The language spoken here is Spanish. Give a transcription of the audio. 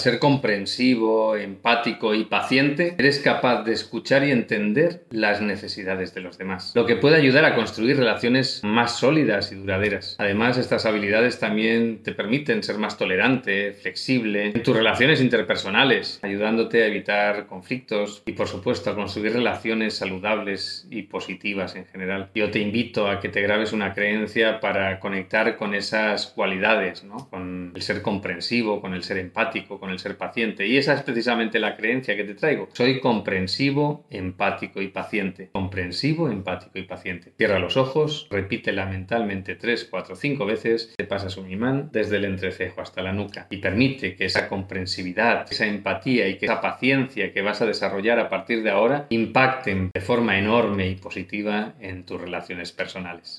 Ser comprensivo, empático y paciente, eres capaz de escuchar y entender las necesidades de los demás, lo que puede ayudar a construir relaciones más sólidas y duraderas. Además, estas habilidades también te permiten ser más tolerante, flexible en tus relaciones interpersonales, ayudándote a evitar conflictos y, por supuesto, a construir relaciones saludables y positivas en general. Yo te invito a que te grabes una creencia para conectar con esas cualidades, ¿no? con el ser comprensivo, con el ser empático, con el ser paciente. Y esa es precisamente la creencia que te traigo. Soy comprensivo, empático y paciente. Comprensivo, empático y paciente. Cierra los ojos, repítela mentalmente 3, 4, 5 veces, te pasas un imán desde el entrecejo hasta la nuca y permite que esa comprensividad, esa empatía y que esa paciencia que vas a desarrollar a partir de ahora impacten de forma enorme y positiva en tus relaciones personales.